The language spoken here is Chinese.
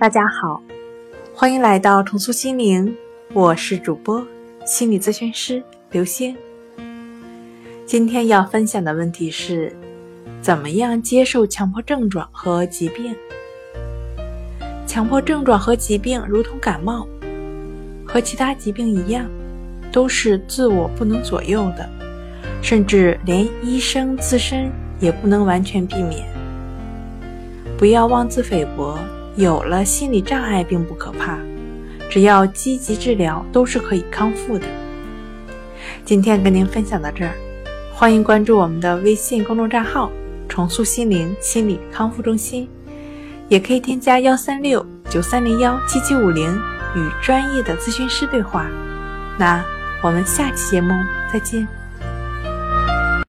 大家好，欢迎来到重塑心灵，我是主播心理咨询师刘星。今天要分享的问题是：怎么样接受强迫症状和疾病？强迫症状和疾病如同感冒，和其他疾病一样，都是自我不能左右的，甚至连医生自身也不能完全避免。不要妄自菲薄，有了心理障碍并不可怕，只要积极治疗都是可以康复的。今天跟您分享到这儿，欢迎关注我们的微信公众账号“重塑心灵心理康复中心”，也可以添加幺三六九三零幺七七五零与专业的咨询师对话。那我们下期节目再见。